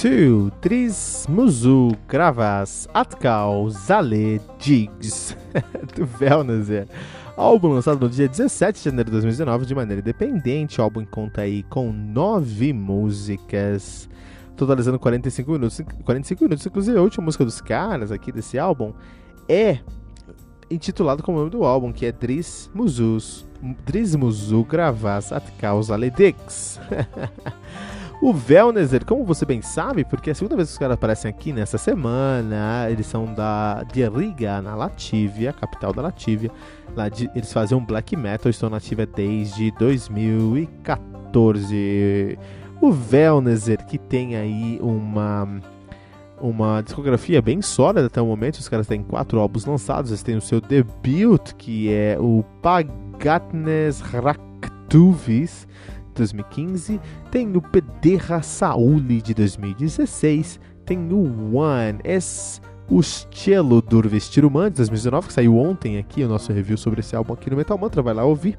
Tu, Tris, Muzu, Gravas, Atkal, Zale, Jigs, do Velnazer. Álbum lançado no dia 17 de janeiro de 2019 de maneira independente. O álbum conta aí com nove músicas, totalizando 45 minutos. 45 minutos, inclusive a última música dos caras aqui desse álbum é intitulado como o nome do álbum, que é Dris Muzus, Dris Muzu Gravas Atkal, Zale, Dix. O Velnezer, como você bem sabe, porque é a segunda vez que os caras aparecem aqui nessa semana, eles são da de Riga, na Latívia, capital da Latívia. Lá de, eles fazem um black metal, estão na ativa desde 2014. O Velnezer, que tem aí uma uma discografia bem sólida até o momento. Os caras têm quatro álbuns lançados. Eles têm o seu debut, que é o Pagatnes Raktuvis 2015, tem o Pederra Sauli de 2016, tem o One, es o Cielo dur Vestir Humano de 2019, que saiu ontem aqui, o nosso review sobre esse álbum aqui no Metal Mantra, vai lá ouvir.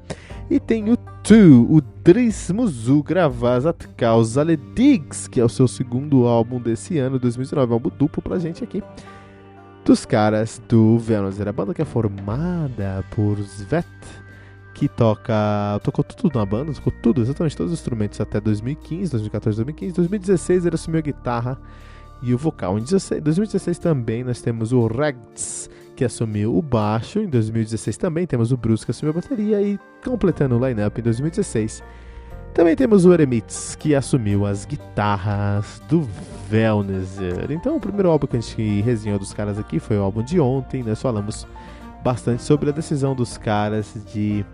E tem o Two, o Drismuzu Gravazat Causa Ledigs, que é o seu segundo álbum desse ano, 2019, álbum duplo pra gente aqui. Dos caras do Venuser, a banda que é formada por Svet, que toca. tocou tudo na banda, tocou tudo, exatamente todos os instrumentos até 2015, 2014, 2015. 2016 ele assumiu a guitarra e o vocal. Em 2016 também nós temos o Regs, que assumiu o baixo. Em 2016 também temos o Bruce, que assumiu a bateria. E completando o line-up em 2016. Também temos o Eremitz, que assumiu as guitarras do Velnezer. Então, o primeiro álbum que a gente resenhou dos caras aqui foi o álbum de ontem. Nós falamos bastante sobre a decisão dos caras de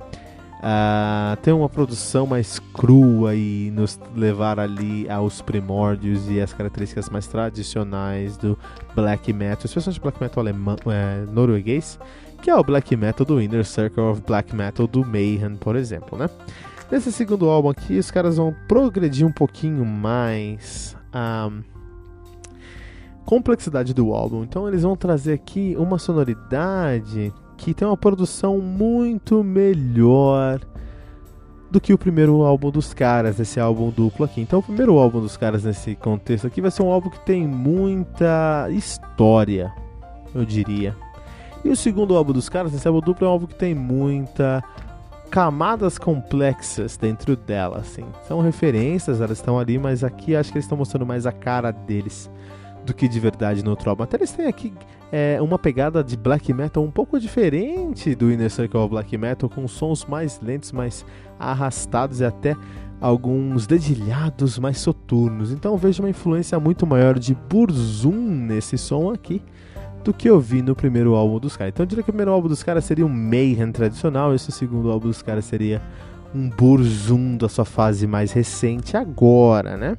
uh, ter uma produção mais crua e nos levar ali aos primórdios e as características mais tradicionais do black metal, especialmente black metal alemão, é, norueguês, que é o black metal do Inner Circle of Black Metal do Mayhem, por exemplo, né? Nesse segundo álbum aqui, os caras vão progredir um pouquinho mais a complexidade do álbum. Então eles vão trazer aqui uma sonoridade que tem uma produção muito melhor do que o primeiro álbum dos caras, esse álbum duplo aqui. Então, o primeiro álbum dos caras nesse contexto aqui vai ser um álbum que tem muita história, eu diria. E o segundo álbum dos caras, esse álbum duplo, é um álbum que tem muita camadas complexas dentro dela, assim. São referências, elas estão ali, mas aqui acho que eles estão mostrando mais a cara deles do que de verdade no álbum. Até eles têm aqui é, uma pegada de black metal um pouco diferente do Inner Circle of Black Metal, com sons mais lentos, mais arrastados e até alguns dedilhados mais soturnos. Então vejo uma influência muito maior de Burzum nesse som aqui do que eu vi no primeiro álbum dos caras. Então eu diria que o primeiro álbum dos caras seria um Mayhem tradicional, esse segundo álbum dos caras seria um Burzum da sua fase mais recente agora, né?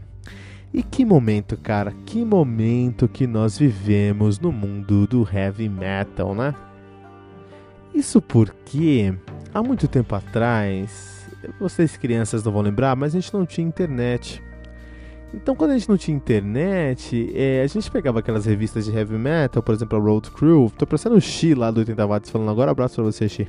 E que momento, cara, que momento que nós vivemos no mundo do heavy metal, né? Isso porque há muito tempo atrás, vocês crianças não vão lembrar, mas a gente não tinha internet. Então, quando a gente não tinha internet, é, a gente pegava aquelas revistas de heavy metal, por exemplo, a Road Crew. Tô parecendo o Xi lá do 80 Watts falando agora, abraço pra você, Xi.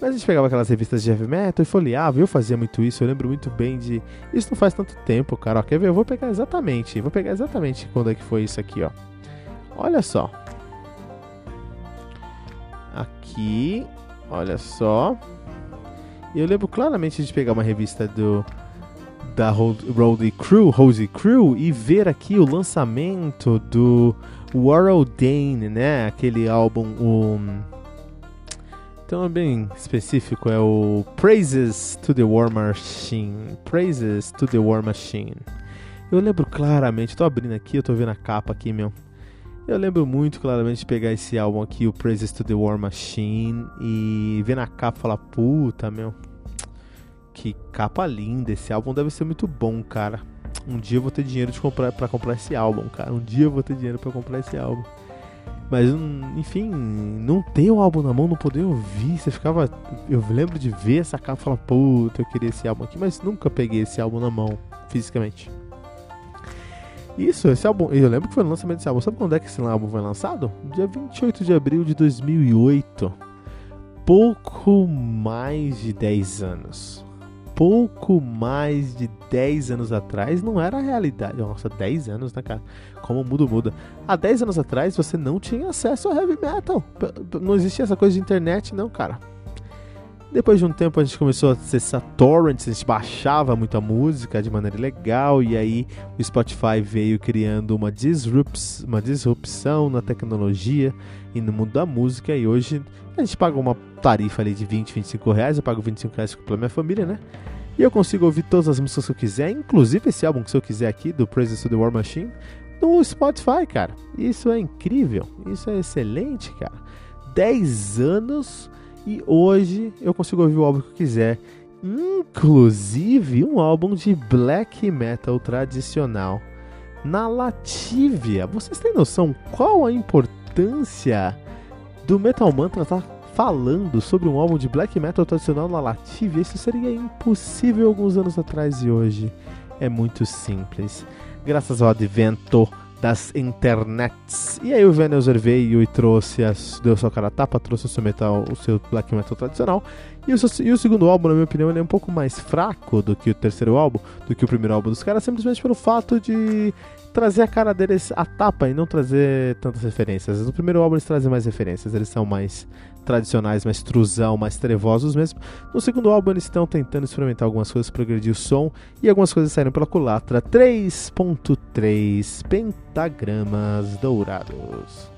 Mas a gente pegava aquelas revistas de heavy metal e folheava, eu fazia muito isso, eu lembro muito bem de. Isso não faz tanto tempo, cara. Ó, quer ver? Eu vou pegar exatamente, vou pegar exatamente quando é que foi isso aqui, ó. Olha só. Aqui, olha só. Eu lembro claramente de pegar uma revista do da Roadie Crew, Rosy Crew e ver aqui o lançamento do World Dane, né? Aquele álbum, o então bem específico, é o Praises to the War Machine. Praises to the War Machine. Eu lembro claramente, tô abrindo aqui, eu tô vendo a capa aqui, meu. Eu lembro muito claramente de pegar esse álbum aqui, o Praises to the War Machine, e ver na capa e falar, puta, meu, que capa linda, esse álbum deve ser muito bom, cara. Um dia eu vou ter dinheiro de comprar para comprar esse álbum, cara. Um dia eu vou ter dinheiro para comprar esse álbum. Mas, enfim, não ter o álbum na mão, não poder ouvir, você ficava. Eu lembro de ver essa capa e falar, puta, eu queria esse álbum aqui, mas nunca peguei esse álbum na mão, fisicamente. Isso, esse álbum, eu lembro que foi o lançamento desse álbum. Sabe quando é que esse álbum foi lançado? Dia 28 de abril de 2008. Pouco mais de 10 anos pouco mais de 10 anos atrás não era a realidade. Nossa, 10 anos, né, cara? Como muda, muda. Há 10 anos atrás você não tinha acesso ao heavy metal. Não existia essa coisa de internet, não, cara. Depois de um tempo a gente começou a acessar torrents, a gente baixava muita música de maneira legal e aí o Spotify veio criando uma, disrups, uma disrupção na tecnologia e no mundo da música e hoje a gente paga uma tarifa ali de 20, 25 reais, eu pago 25 reais pela minha família, né? E eu consigo ouvir todas as músicas que eu quiser, inclusive esse álbum que eu quiser aqui, do Praises to the War Machine, no Spotify, cara. Isso é incrível, isso é excelente, cara. 10 anos e hoje eu consigo ouvir o álbum que eu quiser. Inclusive um álbum de black metal tradicional na Latívia. Vocês têm noção qual a importância do Metal Mantra estar tá falando sobre um álbum de black metal tradicional na Latívia? Isso seria impossível alguns anos atrás e hoje é muito simples. Graças ao advento das internets. E aí o Venuser veio e trouxe, as, deu sua cara a tapa, trouxe o seu metal, o seu black metal tradicional. E o, e o segundo álbum, na minha opinião, ele é um pouco mais fraco do que o terceiro álbum, do que o primeiro álbum dos caras, simplesmente pelo fato de trazer a cara deles a tapa e não trazer tantas referências. No primeiro álbum eles trazem mais referências, eles são mais tradicionais, mais truzão, mais trevosos mesmo. No segundo álbum eles estão tentando experimentar algumas coisas progredir o som e algumas coisas saíram pela culatra 3.3 pentagramas dourados.